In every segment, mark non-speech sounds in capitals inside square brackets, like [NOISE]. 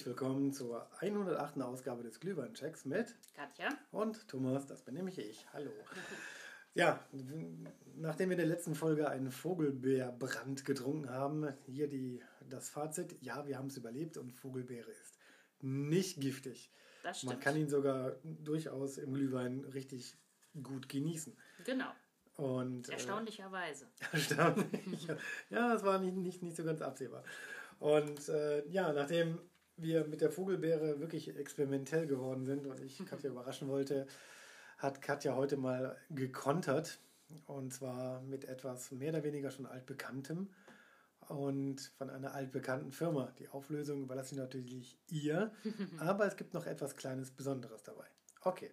Herzlich willkommen zur 108. Ausgabe des Glühweinchecks mit Katja. und Thomas, das bin nämlich ich. Hallo. Ja, nachdem wir in der letzten Folge einen Vogelbeerbrand getrunken haben, hier die, das Fazit. Ja, wir haben es überlebt und Vogelbeere ist nicht giftig. Das stimmt. Man kann ihn sogar durchaus im Glühwein richtig gut genießen. Genau. Und, äh, Erstaunlicherweise. [LAUGHS] Erstaunlich. ja, das war nicht, nicht, nicht so ganz absehbar. Und äh, ja, nachdem wir mit der Vogelbeere wirklich experimentell geworden sind und ich Katja überraschen wollte, hat Katja heute mal gekontert. Und zwar mit etwas mehr oder weniger schon altbekanntem und von einer altbekannten Firma. Die Auflösung überlasse ich natürlich ihr, [LAUGHS] aber es gibt noch etwas kleines Besonderes dabei. Okay.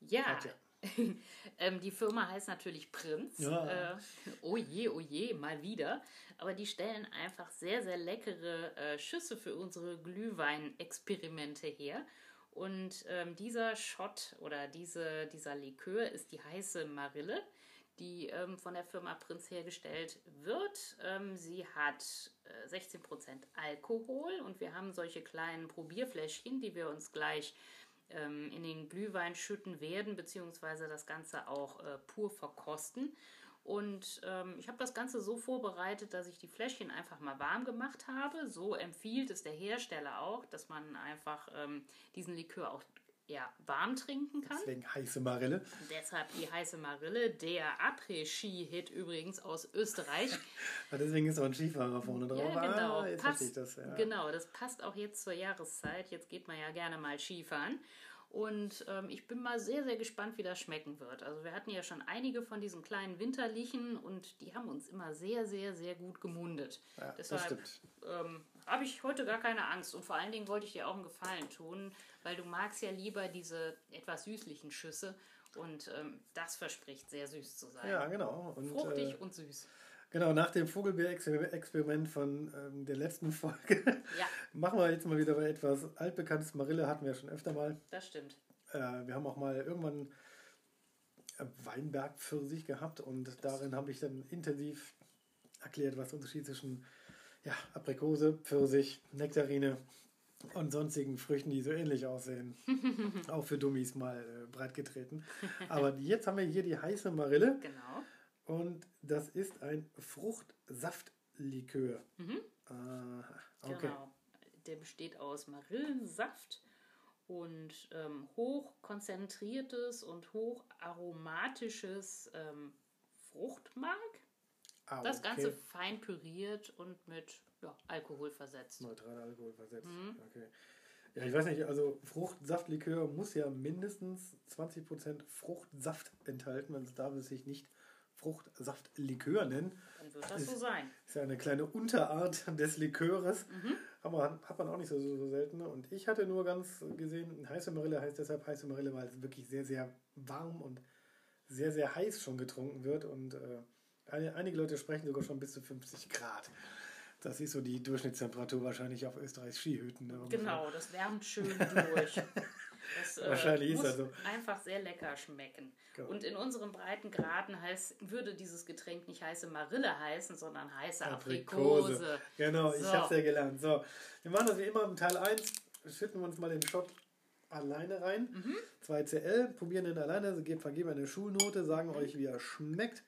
Ja. Katja. [LAUGHS] ähm, die Firma heißt natürlich Prinz. Ja. Äh, oh je, oh je, mal wieder. Aber die stellen einfach sehr, sehr leckere äh, Schüsse für unsere Glühweinexperimente her. Und ähm, dieser Shot oder diese, dieser Likör ist die heiße Marille, die ähm, von der Firma Prinz hergestellt wird. Ähm, sie hat äh, 16% Alkohol und wir haben solche kleinen Probierfläschchen, die wir uns gleich ähm, in den Glühwein schütten werden, beziehungsweise das Ganze auch äh, pur verkosten. Und ähm, ich habe das Ganze so vorbereitet, dass ich die Fläschchen einfach mal warm gemacht habe. So empfiehlt es der Hersteller auch, dass man einfach ähm, diesen Likör auch ja, warm trinken kann. Deswegen heiße Marille. Deshalb die heiße Marille, der Après-Ski-Hit übrigens aus Österreich. [LAUGHS] Deswegen ist auch ein Skifahrer vorne drauf. Ja, genau. Ah, jetzt passt, das. Ja. Genau, das passt auch jetzt zur Jahreszeit. Jetzt geht man ja gerne mal Skifahren. Und ähm, ich bin mal sehr, sehr gespannt, wie das schmecken wird. Also wir hatten ja schon einige von diesen kleinen Winterlichen und die haben uns immer sehr, sehr, sehr gut gemundet. Ja, das Deshalb stimmt. ähm, habe ich heute gar keine Angst. Und vor allen Dingen wollte ich dir auch einen Gefallen tun, weil du magst ja lieber diese etwas süßlichen Schüsse. Und ähm, das verspricht sehr süß zu sein. Ja, genau. Und, Fruchtig äh, und süß. genau, nach dem Vogelbeer-Experiment von ähm, der letzten Folge [LAUGHS] Ja, machen wir jetzt mal wieder etwas altbekanntes. Marille hatten wir schon öfter mal. das stimmt. Äh, wir haben auch mal irgendwann äh, Weinberg-Pfirsich gehabt und darin habe ich dann intensiv erklärt, was der Unterschied zwischen ja, Aprikose, Pfirsich, Nektarine und sonstigen Früchten, die so ähnlich aussehen. [LAUGHS] auch für Dummies mal äh, breitgetreten. Aber jetzt haben wir hier die heiße Marille. Genau. Und das ist ein Fruchtsaftlikör. Aha, okay. Genau. Der besteht aus Marillensaft und ähm, hochkonzentriertes und hocharomatisches ähm, Fruchtmark. Ah, Das okay. Ganze fein püriert und mit ja, Alkohol versetzt. Neutraler Alkohol versetzt. Mhm. Okay. Ja, ich weiß nicht, also Fruchtsaftlikör muss ja mindestens 20% Fruchtsaft enthalten, sonst darf es sich nicht Fruchtsaftlikör nennen. Dann wird das so sein. Ist ja eine kleine Unterart des Liköres, Mhm. aber hat man auch nicht so, so, so selten. Und ich hatte nur ganz gesehen, heiße Marille heißt deshalb heiße Marille, weil es wirklich sehr, sehr warm und sehr, sehr heiß schon getrunken wird. Und äh, einige Leute sprechen sogar schon bis zu 50 Grad. Das ist so die Durchschnittstemperatur wahrscheinlich auf Österreichs Skihütten. ne, ungefähr. Genau, das wärmt schön durch. Das, [LAUGHS] äh, Wahrscheinlich ist muss das so. einfach sehr lecker schmecken. Genau. Und in unseren Breitengraden heißt, würde dieses Getränk nicht heiße Marille heißen, sondern heiße Aprikose. Genau, ich So. hab's ja gelernt. So, wir machen das wie immer im Teil 1. Schütten wir uns mal den Shot alleine rein. Mhm. 2 CL, probieren den alleine, also geben- vergeben eine Schulnote, sagen Mhm. euch, wie er schmeckt.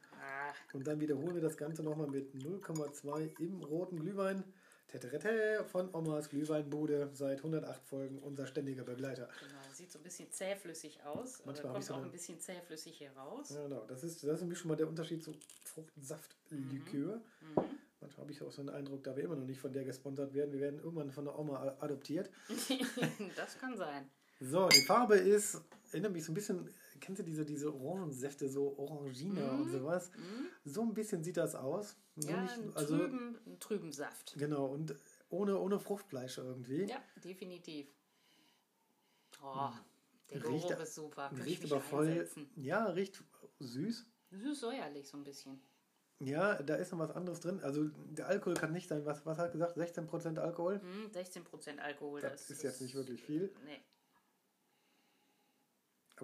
Und dann wiederholen wir das Ganze nochmal mit 0,2 im roten Glühwein. Teterete von Omas Glühweinbude seit 108 Folgen unser ständiger Begleiter. genau, sieht so ein bisschen zähflüssig aus. Manchmal kommt ich so auch eine- ein bisschen zähflüssig hier raus. Ja, genau, das ist, das ist nämlich schon mal der Unterschied zu Fruchtsaftlikör. Mhm. Manchmal habe ich auch so einen Eindruck, da wir immer noch nicht von der gesponsert werden. Wir werden irgendwann von der Oma adoptiert. [LAUGHS] das kann sein. So, die Farbe ist, erinnert mich so ein bisschen, kennst du diese, diese Orangensäfte, so Orangina und sowas? So ein bisschen sieht das aus. So. Ja, nicht- also, trüben, trüben Saft. genau, und ohne, ohne Fruchtfleisch irgendwie. Ja, definitiv. Oh, der Hm. Riecht- Geruch ist super. Ich Riecht aber voll, einsetzen. ja, riecht süß. Süß-säuerlich so ein bisschen. Ja, da ist noch was anderes drin. Also der Alkohol kann nicht sein, was, was hat gesagt, 16% Alkohol? Hm, 16% Alkohol. Das ist jetzt nicht wirklich viel. Nee.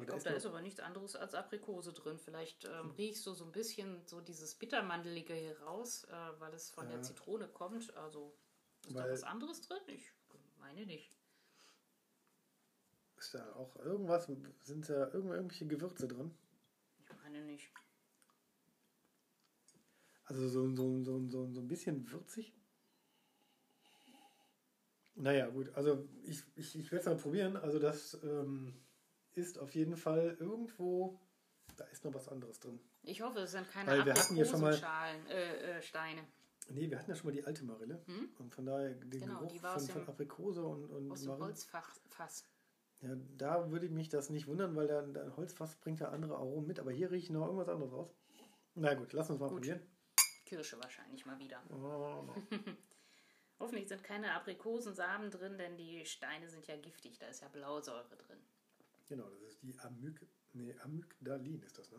Aber Ich da glaube, ist da ist aber nichts anderes als Aprikose drin. Vielleicht ähm, riechst du so ein bisschen so dieses Bittermandelige hier raus, äh, weil es von Ja. der Zitrone kommt. Also ist da Weil- was anderes drin? Ich meine nicht. Ist da auch irgendwas, sind da irgendw- irgendwelche Gewürze drin? Ich meine nicht. Also so, so, so, so, so ein bisschen würzig? Naja, gut, also ich, ich, ich werde es mal probieren. Also das ähm, ist auf jeden Fall irgendwo, da ist noch was anderes drin. Ich hoffe, es sind keine Weil wir hatten ja schon mal- Aprikosenschalen, äh, äh, Steine. Nee, wir hatten ja schon mal die alte Marille. Und von daher den Genau, Geruch von, aus von Aprikose und, und Aus dem Marille. Holzfass. Ja, da würde mich das nicht wundern, weil der, der Holzfass bringt ja andere Aromen mit, aber hier rieche ich noch irgendwas anderes raus. Na gut, lass uns mal Gut. probieren. Kirsche wahrscheinlich mal wieder. Oh, [LAUGHS] Hoffentlich sind keine Aprikosensamen drin, denn die Steine sind ja giftig. Da ist ja Blausäure drin. Genau, das ist die Amyg nee, Amygdalin ist das, ne?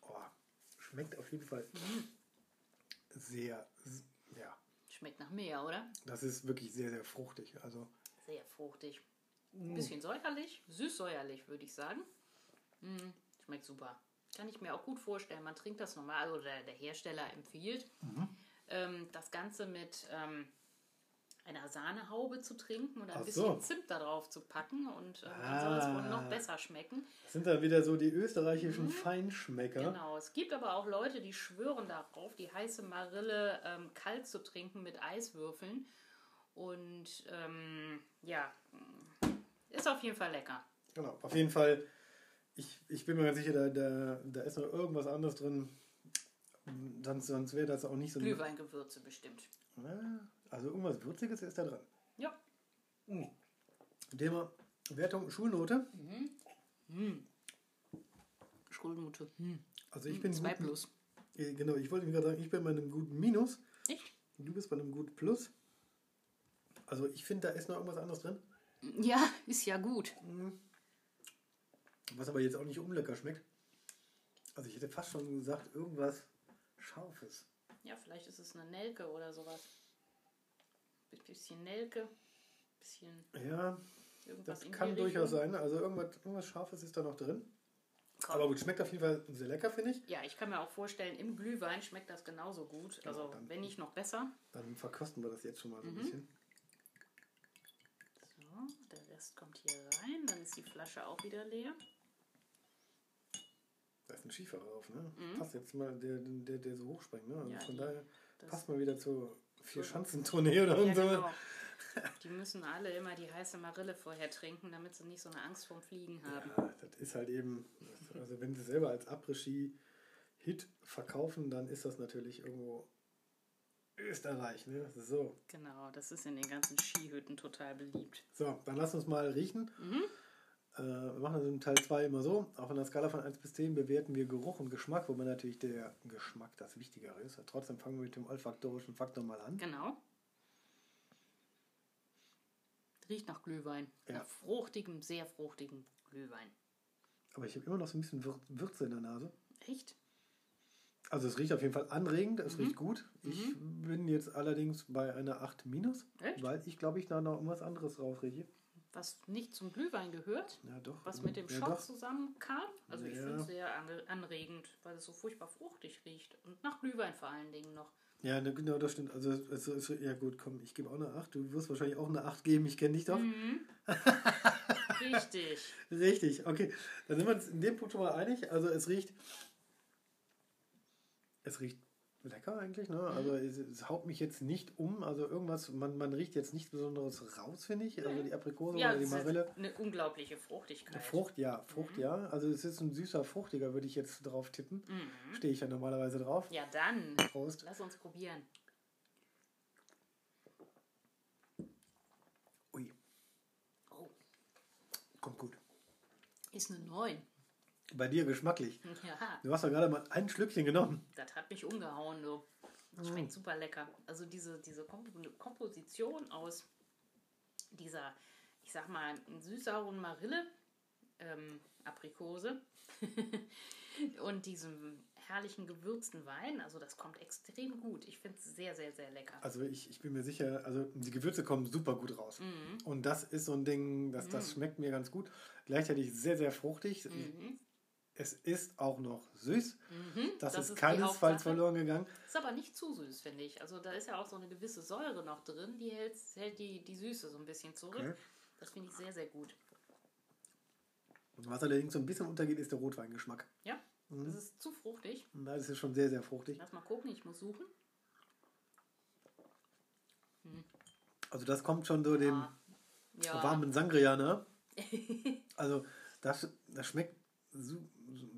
Oh, schmeckt auf jeden Fall sehr, s- ja, Schmeckt nach Meer, oder? das ist wirklich sehr, sehr fruchtig. Also, Sehr fruchtig. Ein bisschen säuerlich, süß-säuerlich, würde ich sagen. Mm, schmeckt super. Kann ich mir auch gut vorstellen. Man trinkt das normal, also der, Hersteller empfiehlt, ähm, das Ganze mit ähm, einer Sahnehaube zu trinken und ein Ach bisschen so. Zimt darauf zu packen und ähm, dann soll es wohl noch Ah. besser schmecken. das sind da wieder so die österreichischen Feinschmecker. Genau. Es gibt aber auch Leute, die schwören darauf, die heiße Marille ähm, kalt zu trinken mit Eiswürfeln. Und ähm, ja, ist auf jeden Fall lecker. Genau, auf jeden Fall. Ich, ich bin mir ganz sicher, da, da, da ist noch irgendwas anderes drin. Sonst, sonst wäre das auch nicht so. Glühweingewürze bestimmt. Ja, also irgendwas Würziges ist da drin. Ja. Thema Wertung Schulnote. Schulnote. Hm. Also ich bin Zwei guten- plus. Genau, ich wollte gerade sagen, ich bin bei einem guten Minus. Echt? Du bist bei einem guten Plus. Also ich finde, da ist noch irgendwas anderes drin, Ja, ist ja gut. was aber jetzt auch nicht unlecker schmeckt. Also ich hätte fast schon gesagt, irgendwas Scharfes. Ja, vielleicht ist es eine Nelke oder sowas. Bisschen Nelke, bisschen Ja, irgendwas das kann durchaus sein. Also irgendwas, irgendwas Scharfes ist da noch drin. Komm. Aber gut, schmeckt auf jeden Fall sehr lecker, finde ich. Ja, ich kann mir auch vorstellen, im Glühwein schmeckt das genauso gut. Also, dann- wenn nicht noch besser. Dann verkosten wir das jetzt schon mal so ein bisschen. So, der Rest kommt hier rein. Dann ist die Flasche auch wieder leer. Da ist ein Schiefer drauf, ne? Passt jetzt mal, der, der, der so hochspringt, ne? Also Mhm. Ja, von daher passt mal wieder zur Vier-Schanzentournee oder Ja, so. genau. Die müssen alle immer die heiße Marille vorher trinken, damit sie nicht so eine Angst vorm Fliegen haben. Ja, das ist halt eben, also wenn sie selber als Après-Ski-Hit verkaufen, dann ist das natürlich irgendwo Österreich, ne? So. Genau, das ist in den ganzen Skihütten total beliebt. So, dann lass uns mal riechen. Mhm. Äh, wir machen das im Teil 2 immer so. Auf einer Skala von 1 bis 10 bewerten wir Geruch und Geschmack, wobei natürlich der Geschmack das Wichtigere ist. Trotzdem fangen wir mit dem olfaktorischen Faktor mal an. Genau. Riecht nach Glühwein. Ja. Nach fruchtigem, sehr fruchtigem Glühwein. Aber ich habe immer noch so ein bisschen Wür- Würze in der Nase. Echt? Also es riecht auf jeden Fall anregend, es Mhm. riecht gut. Ich bin jetzt allerdings bei einer 8 minus, Echt? weil ich glaube, ich da noch irgendwas anderes drauf rieche. Was nicht zum Glühwein gehört? Ja, doch. Was mit dem ja, doch. zusammenkam? Also ich Ja. finde es sehr anregend, weil es so furchtbar fruchtig riecht. Und nach Glühwein vor allen Dingen noch. Ja, ne, genau, das stimmt. Also, es ist, ja gut, komm, ich gebe auch eine 8. Du wirst wahrscheinlich auch eine 8 geben, ich kenne dich doch. Mhm. [LAUGHS] Richtig. Richtig, okay. Dann sind wir uns in dem Punkt schon mal einig. Also es riecht. Es riecht lecker eigentlich, ne? Also es, es haut mich jetzt nicht um. Also irgendwas, man, man riecht jetzt nichts Besonderes raus, finde ich. Also die Aprikose Ja, oder die es ist Marille. eine unglaubliche Fruchtigkeit. Frucht, ja, Frucht, ja. Also es ist ein süßer, fruchtiger, würde ich jetzt drauf tippen. Stehe ich ja normalerweise drauf. Ja, dann. Prost. Lass uns probieren. Ui, Oh, kommt gut. ist eine 9. Bei dir geschmacklich. Ja, Du hast doch gerade mal ein Schlückchen genommen. das hat mich umgehauen, du. Schmeckt super lecker. Also diese, diese Komp Komposition aus dieser, ich sag mal, süß-sauren Marille, ähm, Aprikose [LAUGHS] und diesem herrlichen gewürzten Wein, also das kommt extrem gut. Ich finde es sehr, sehr, sehr lecker. Also ich, ich bin mir sicher, also die Gewürze kommen super gut raus. Und das ist so ein Ding, das, das schmeckt mir ganz gut. Gleichzeitig sehr, sehr fruchtig. Mhm. Es ist auch noch süß. Mhm, das, das ist keinesfalls verloren gegangen. Ist aber nicht zu süß, finde ich. Also da ist ja auch so eine gewisse Säure noch drin, die hält, hält die, die Süße so ein bisschen zurück. Okay. Das finde ich sehr, sehr gut. Was allerdings so ein bisschen untergeht, ist der Rotweingeschmack. Ja, Mhm. das ist zu fruchtig. Und Da ist schon sehr, sehr fruchtig. Lass mal gucken, ich muss suchen. Also das kommt schon so dem Ah, ja. warmen Sangria, ne? [LAUGHS] Also das, das schmeckt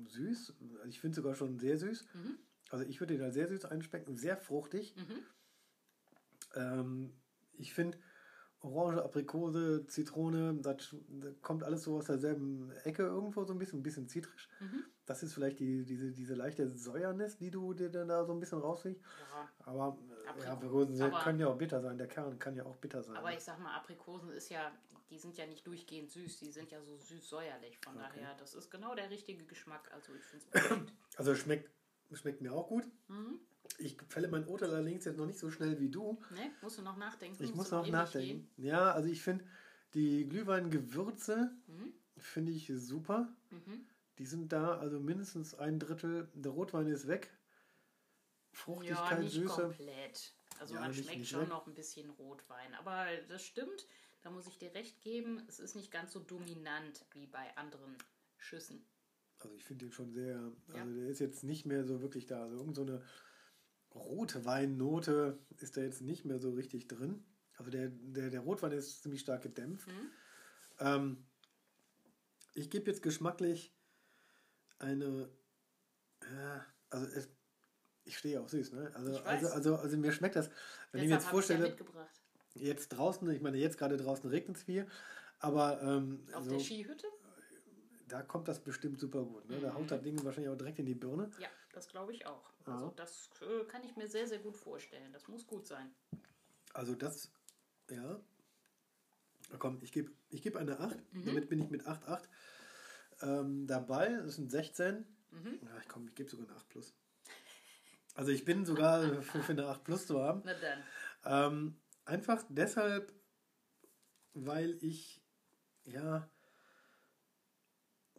süß. Ich finde sogar schon sehr süß. Mhm. Also ich würde den da sehr süß einschmecken, sehr fruchtig. Mhm. Ähm, ich finde Orange, Aprikose, Zitrone, das, kommt alles so aus derselben Ecke irgendwo so ein bisschen, ein bisschen zitrisch. Mhm. Das ist vielleicht die, diese, diese leichte Säuernis, die du dir dann da so ein bisschen rausriechst. Ja. Aber Apriko- ja, Aprikosen aber- können ja auch bitter sein. Der Kern kann ja auch bitter sein. Aber ich sag mal, Aprikosen ist ja, die sind ja nicht durchgehend süß, die sind ja so süß-säuerlich. Von Okay. daher, das ist genau der richtige Geschmack. Also ich finde es. Also schmeckt, schmeckt mir auch gut. Mhm. Ich fälle mein Urteil allerdings jetzt noch nicht so schnell wie du. Ne? Musst du noch nachdenken? Ich muss noch nachdenken. Ja, also ich finde die Glühweingewürze Mhm. finde ich super. gehen? Mhm. Die sind da, also mindestens ein Drittel. Der Rotwein ist weg. Ja, Fruchtigkeit, nicht Süße. komplett. Also Ja, man schmeckt nicht schon weg. noch ein bisschen Rotwein. Aber das stimmt, da muss ich dir recht geben, es ist nicht ganz so dominant wie bei anderen Schüssen. Also ich finde den schon sehr, also Ja. der ist jetzt nicht mehr so wirklich da. Also irgend so eine Rotweinnote ist da jetzt nicht mehr so richtig drin. Also der, der, der Rotwein ist ziemlich stark gedämpft. Mhm. Ähm, ich gebe jetzt geschmacklich eine, ja, also es, ich stehe auf süß, ne? Also, also, also, also mir schmeckt das, wenn ich mir Deshalb jetzt ja vorstelle, mitgebracht. jetzt draußen, ich meine jetzt gerade draußen regnet es viel, aber ähm, Auf so, der Skihütte? da kommt das bestimmt super gut. Ne? Da Mhm. haut das Ding wahrscheinlich auch direkt in die Birne. Ja, das glaube ich auch. Ja. Also das äh, kann ich mir sehr, sehr gut vorstellen. Das muss gut sein. Also das, ja. Komm, ich gebe ich geb eine 8. Mhm. Damit bin ich mit 8,8 ähm, dabei. Das sind 16. Mhm. Ja, ich komm, ich gebe sogar eine 8 plus. Also ich bin sogar [LAUGHS] für, für eine 8 plus zu haben. Na dann. Ähm, einfach deshalb, weil ich, ja,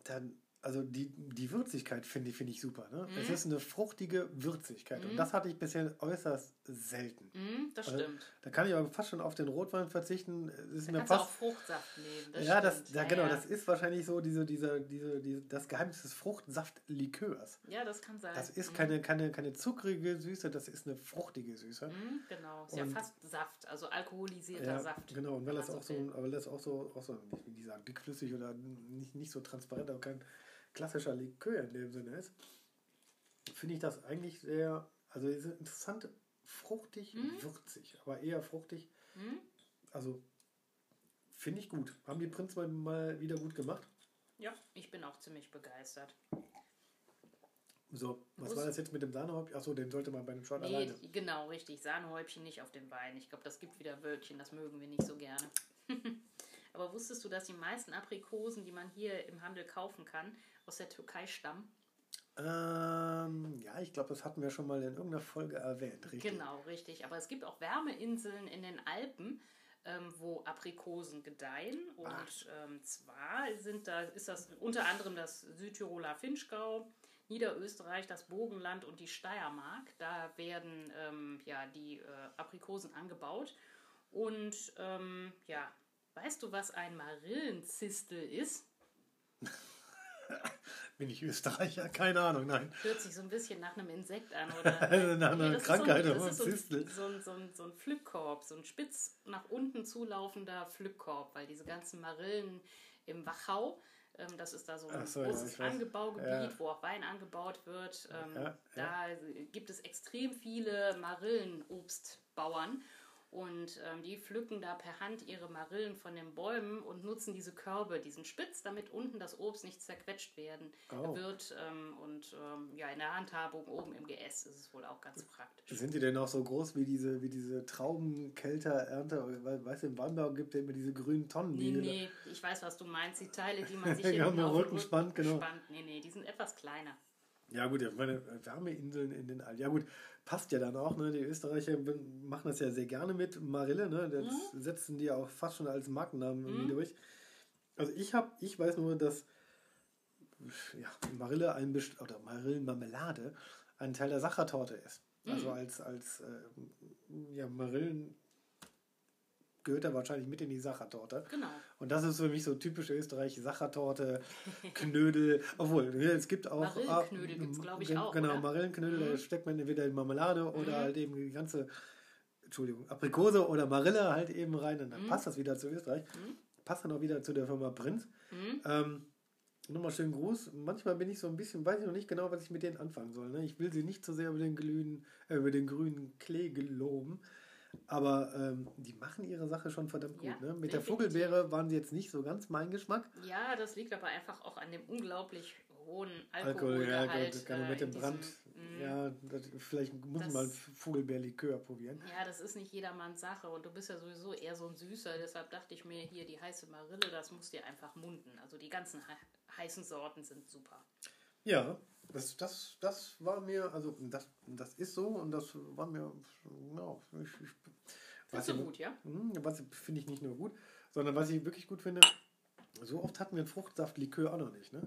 dann, also die, die Würzigkeit finde ich, finde ich super. Ne? Es Mhm. ist eine fruchtige Würzigkeit. Und Mhm. das hatte ich bisher äußerst selten. Mhm, das Also, stimmt. Da kann ich aber fast schon auf den Rotwein verzichten. Es ist Da mir kannst du auch fast. Fruchtsaft nehmen. Das ja, das, stimmt. ja, Ja, genau, ja. das ist wahrscheinlich so diese, diese, diese, diese, das Geheimnis des Fruchtsaftlikörs. Ja, das kann sein. Das ist Mhm. keine, keine, keine zuckrige Süße, das ist eine fruchtige Süße. Genau, ist ja Und- fast Saft, also alkoholisierter Ja, Saft. genau. Und weil das auch so, will. aber das auch so, auch so, wie die sagen, dickflüssig oder nicht, nicht so transparent, aber kein klassischer Likör in dem Sinne ist, finde ich das eigentlich sehr, also es ist interessant, fruchtig, Mhm. würzig, aber eher fruchtig. Mhm. Also finde ich gut. Haben die Prinz mal, mal wieder gut gemacht. Ja, ich bin auch ziemlich begeistert. So, was Muss- war das jetzt mit dem Sahnehäubchen? Achso, den sollte man bei dem Shot Nee, alleine. genau, richtig. Sahnehäubchen nicht auf dem Wein. Ich glaube, das gibt wieder Wölkchen, das mögen wir nicht so gerne. [LAUGHS] Aber wusstest du, dass die meisten Aprikosen, die man hier im Handel kaufen kann, aus der Türkei stammen? Ähm, ja, ich glaube, das hatten wir schon mal in irgendeiner Folge erwähnt, richtig? Genau, richtig. Aber es gibt auch Wärmeinseln in den Alpen, ähm, wo Aprikosen gedeihen. Und ähm, zwar sind da, ist das unter anderem das Südtiroler Finchgau, Niederösterreich, das Bogenland und die Steiermark. Da werden ähm, ja, die äh, Aprikosen angebaut. Und ähm, ja, weißt du, was ein Marillenzistel ist? [LAUGHS] Bin ich Österreicher? Keine Ahnung, nein. Hört sich so ein bisschen nach einem Insekt an oder Also [LAUGHS] nach einer ist Krankheit so ein, oder das ist so, Zistel. ein, so, ein, so, ein, so ein Pflückkorb, so ein spitz nach unten zulaufender Pflückkorb, weil diese ganzen Marillen im Wachau, ähm, das ist da so ein so, ja, großes weiß. Angebaugebiet, Ja. wo auch Wein angebaut wird. Ähm, Ja, ja. Da gibt es extrem viele Marillenobstbauern. Und ähm, die pflücken da per Hand ihre Marillen von den Bäumen und nutzen diese Körbe, diesen Spitz, damit unten das Obst nicht zerquetscht werden Oh. wird. Ähm, und ähm, ja, in der Handhabung oben im GS ist es wohl auch ganz praktisch. Sind die denn auch so groß wie diese, wie diese Traubenkelterernte? Weil, Weißt du, im Weinbau gibt es immer diese grünen Tonnen. Nee, die nee, ich weiß, was du meinst. Die Teile, die man [LAUGHS] sich mit auf den Spann, genau. spannt. Nee, nee, die sind etwas kleiner. Ja gut, ich meine Wärmeinseln in den Alpen. Ja gut, passt ja dann auch. Ne? Die Österreicher machen das ja sehr gerne mit Marille. Ne? Das Mhm. setzen die ja auch fast schon als Markennamen irgendwie durch. Also ich habe, ich weiß nur, dass ja, Marille ein Best oder Marillenmarmelade ein Teil der Sachertorte ist. Also als, als äh, ja, Marillen gehört er wahrscheinlich mit in die Sachertorte. Genau. Und das ist für mich so typisch Österreich, Sachertorte, Knödel, [LAUGHS] obwohl es gibt auch... Marillenknödel gibt's, glaub ich, auch, Genau, oder? Marillenknödel, da steckt man entweder in Marmelade oder halt eben die ganze, Entschuldigung, Aprikose oder Marille halt eben rein und dann passt das wieder zu Österreich. Passt dann auch wieder zu der Firma Prinz. Ähm, Nochmal schönen Gruß. Manchmal bin ich so ein bisschen, weiß ich noch nicht genau, was ich mit denen anfangen soll. Ne? Ich will sie nicht so sehr über den, glühen, äh, über den grünen Klee geloben. Aber ähm, die machen ihre Sache schon verdammt gut. Ja, ne? Mit der. Vogelbeere waren sie jetzt nicht so ganz mein Geschmack. Ja, das liegt aber einfach auch an dem unglaublich hohen Alkohol, ja, Alkoholgehalt. gut, genau, äh, mit dem Brand. diesem, mm, ja, das, vielleicht muss Das- man mal Vogelbeerlikör probieren. Ja, das ist nicht jedermanns Sache und du bist ja sowieso eher so ein Süßer, deshalb dachte ich mir hier, die heiße Marille, das muss dir einfach munden. Also die ganzen he heißen Sorten sind super. Ja, das, das, das war mir, also das, das ist so und das war mir, ja, ich, ich, ist so ich- gut, ja? Mhm, Was finde ich nicht nur gut, sondern was ich wirklich gut finde, so oft hatten wir einen Fruchtsaftlikör auch noch nicht, ne?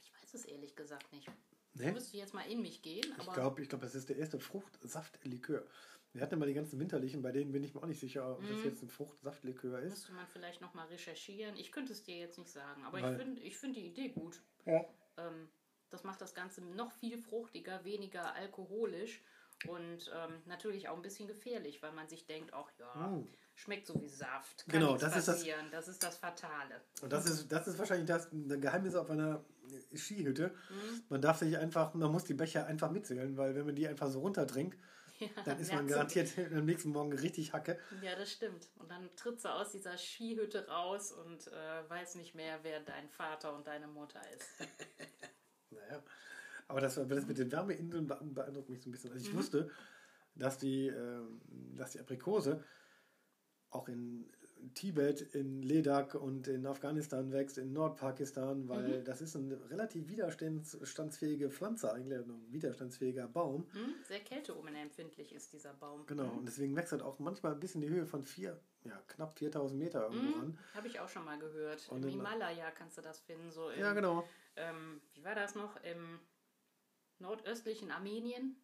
Ich weiß es ehrlich gesagt nicht. Nee? Da müsste ich jetzt mal in mich gehen, Ich glaube, ich glaub, das ist der erste Fruchtsaftlikör. Wir hatten immer die ganzen winterlichen, bei denen bin ich mir auch nicht sicher, ob Mhm. das jetzt ein Fruchtsaftlikör ist. müsste man vielleicht noch mal recherchieren. Ich könnte es dir jetzt nicht sagen, aber Weil- ich finde ich find die Idee gut. Ja. Ähm, das macht das Ganze noch viel fruchtiger, weniger alkoholisch und ähm, natürlich auch ein bisschen gefährlich, weil man sich denkt, ach ja, Mm. schmeckt so wie Saft. Kann Genau, das ist das- passieren. das ist das Fatale. Und das ist, das ist wahrscheinlich das Geheimnis auf einer Skihütte. Mhm. Man darf sich einfach, man muss die Becher einfach mitzählen, weil wenn man die einfach so runterdringt, [LAUGHS] Ja, dann ist man garantiert [LAUGHS] am nächsten Morgen richtig Hacke. Ja, das stimmt. Und dann tritt sie aus dieser Skihütte raus und äh, weiß nicht mehr, wer dein Vater und deine Mutter ist. [LAUGHS] Naja. Aber das, das mit den Wärmeinseln be- beeindruckt mich so ein bisschen. Also Mhm. ich wusste, dass die, ähm, dass die Aprikose auch in Tibet, in Ledakh und in Afghanistan wächst, in Nordpakistan, weil Mhm. das ist eine relativ widerstandsfähige Pflanze, eigentlich ein widerstandsfähiger Baum. Hm? Sehr kälteunempfindlich ist dieser Baum. Genau, und deswegen wächst er auch manchmal bis in die Höhe von vier, ja, knapp 4000 Meter irgendwo ran. Habe ich auch schon mal gehört. Und Im Himalaya kannst du das finden. So im, Ja, genau. ähm, wie war das noch? Im nordöstlichen Armenien?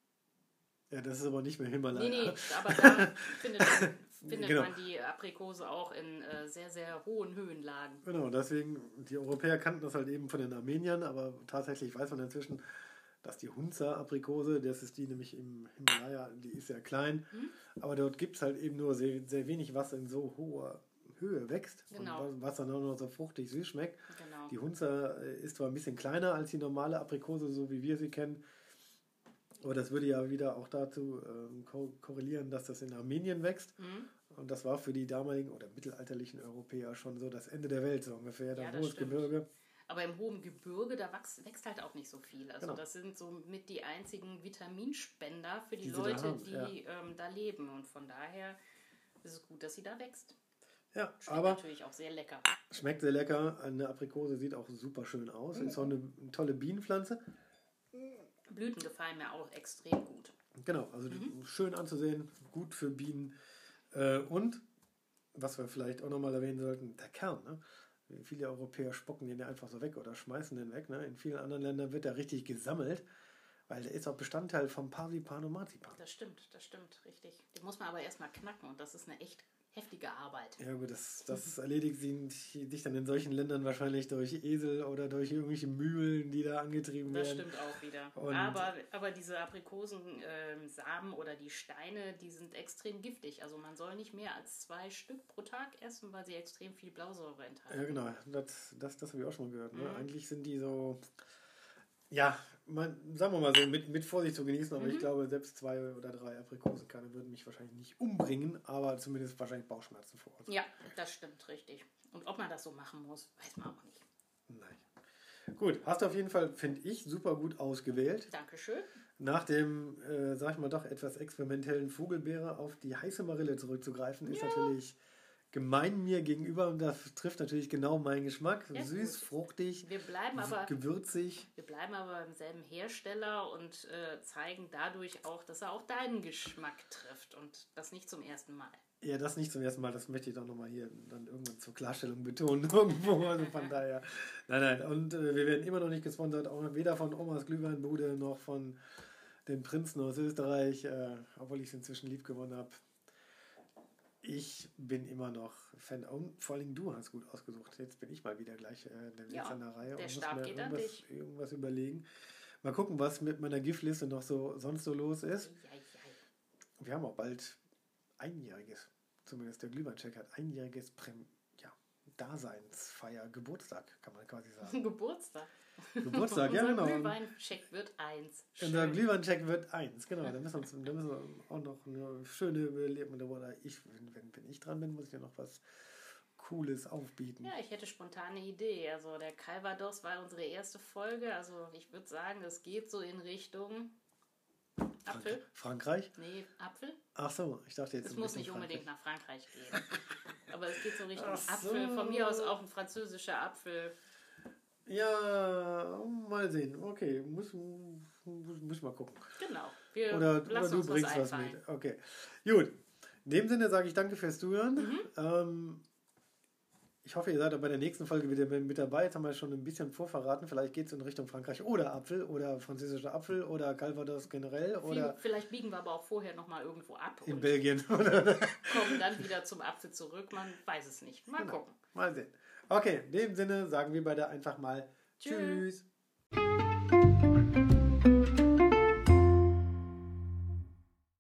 Ja, das ist aber nicht mehr Himalaya. Nee, nee, [LAUGHS] aber da findet, findet Genau. man die Aprikose auch in äh, sehr, sehr hohen Höhenlagen. Genau, deswegen, die Europäer kannten das halt eben von den Armeniern, aber tatsächlich weiß man inzwischen, dass die Hunza-Aprikose, das ist die nämlich im Himalaya, die ist sehr klein, Mhm. aber dort gibt es halt eben nur sehr, sehr wenig, was in so hoher Höhe wächst Genau. und was, was dann auch noch so fruchtig süß schmeckt. Genau. Die Hunza äh, ist zwar ein bisschen kleiner als die normale Aprikose, so wie wir sie kennen, aber das würde ja wieder auch dazu ähm, ko korrelieren, dass das in Armenien wächst. Mhm. Und das war für die damaligen oder mittelalterlichen Europäer schon so das Ende der Welt, so ungefähr. Da Ja, das hohes stimmt. Gebirge. Aber im hohen Gebirge, da wächst, wächst halt auch nicht so viel. Also Genau. das sind so mit die einzigen Vitaminspender für die, Die sie da Leute, haben, die ja. ähm, da leben. Und von daher ist es gut, dass sie da wächst. Ja, Schmeckt aber natürlich auch sehr lecker. schmeckt sehr lecker. Eine Aprikose sieht auch super schön aus. Ist auch eine tolle Bienenpflanze. Blüten gefallen mir auch extrem gut. Genau, also Mhm. schön anzusehen, gut für Bienen. Äh, und, was wir vielleicht auch nochmal erwähnen sollten, der Kern. Ne? Viele Europäer spocken den ja einfach so weg oder schmeißen den weg. Ne? In vielen anderen Ländern wird er richtig gesammelt, weil der ist auch Bestandteil vom Parsipan Marzipan. Das stimmt, das stimmt, richtig. Den muss man aber erstmal knacken und das ist eine echt heftige Arbeit. Ja gut, das, das erledigt sich dann in solchen Ländern wahrscheinlich durch Esel oder durch irgendwelche Mühlen, die da angetrieben Das werden. stimmt auch wieder. Und- aber, aber diese Aprikosensamen oder die Steine, die sind extrem giftig. Also man soll nicht mehr als zwei Stück pro Tag essen, weil sie extrem viel Blausäure enthalten. Ja genau, das, das, das habe ich auch schon mal gehört. Ne? Mhm. Eigentlich sind die so, ja, man, sagen wir mal so, mit, mit Vorsicht zu genießen, aber Mhm. ich glaube, selbst zwei oder drei Aprikosenkerne würden mich wahrscheinlich nicht umbringen, aber zumindest wahrscheinlich Bauchschmerzen verursachen. Ja, das stimmt, richtig. Und ob man das so machen muss, weiß man auch nicht. Nein. Gut, hast du auf jeden Fall, finde ich, super gut ausgewählt. Dankeschön. Nach dem, äh, sag ich mal, doch etwas experimentellen Vogelbeere auf die heiße Marille zurückzugreifen, ist natürlich gemein mir gegenüber und das trifft natürlich genau meinen Geschmack. Ja, Süß, gut. fruchtig, Wir bleiben aber, gewürzig. wir bleiben aber im selben Hersteller und äh, zeigen dadurch auch, dass er auch deinen Geschmack trifft und das nicht zum ersten Mal. Ja, das nicht zum ersten Mal, das möchte ich doch nochmal hier dann irgendwann zur Klarstellung betonen. [LAUGHS] Irgendwo, also von [LAUGHS] daher. Nein, nein, und äh, wir werden immer noch nicht gesponsert, auch weder von Omas Glühweinbude noch von den Prinzen aus Österreich, äh, obwohl ich es inzwischen lieb gewonnen habe. Ich bin immer noch Fan. Und vor allem du hast gut ausgesucht. Jetzt bin ich mal wieder gleich äh, der Ja, Nächste an der Reihe der und Stab muss mir irgendwas, irgendwas überlegen. Mal gucken, was mit meiner Giftliste noch so sonst so los ist. Wir haben auch bald einjähriges, zumindest der Glühweincheck hat einjähriges Prim ja, Daseinsfeier, Geburtstag, kann man quasi [LAUGHS] sagen. Geburtstag. Geburtstag, ja Unser genau. Und Glühweincheck wird eins. Unser Schön. Glühweincheck wird eins, genau. Da müssen, wir uns, da müssen wir auch noch eine schöne Überleben. Oder ich, wenn, wenn, wenn ich dran bin, muss ich ja noch was Cooles aufbieten. Ja, ich hätte spontane Idee. Also der Calvados war unsere erste Folge. Also ich würde sagen, es geht so in Richtung Apfel. Frankreich? Nee, Apfel. Ach so, ich dachte jetzt. Es muss nicht unbedingt Frankreich. nach Frankreich gehen. [LAUGHS] Aber es geht so Richtung so. Apfel. Von mir aus auch ein französischer Apfel. Ja, mal sehen. Okay, muss, muss, muss mal gucken. Genau. Wir Oder, oder du bringst was einfallen. mit. Okay. Gut. In dem Sinne sage ich danke fürs Zuhören. Mhm. Ähm, ich hoffe, ihr seid auch bei der nächsten Folge wieder mit dabei. Jetzt haben wir schon ein bisschen vorverraten. Vielleicht geht es in Richtung Frankreich oder Apfel oder französischer Apfel oder Calvados generell oder Vielleicht biegen wir aber auch vorher nochmal irgendwo ab in Belgien. [LAUGHS] kommen dann wieder zum Apfel zurück. Man weiß es nicht. Mal Genau. gucken. mal sehen. Okay, in dem Sinne sagen wir beide einfach mal Tschüss. Tschüss.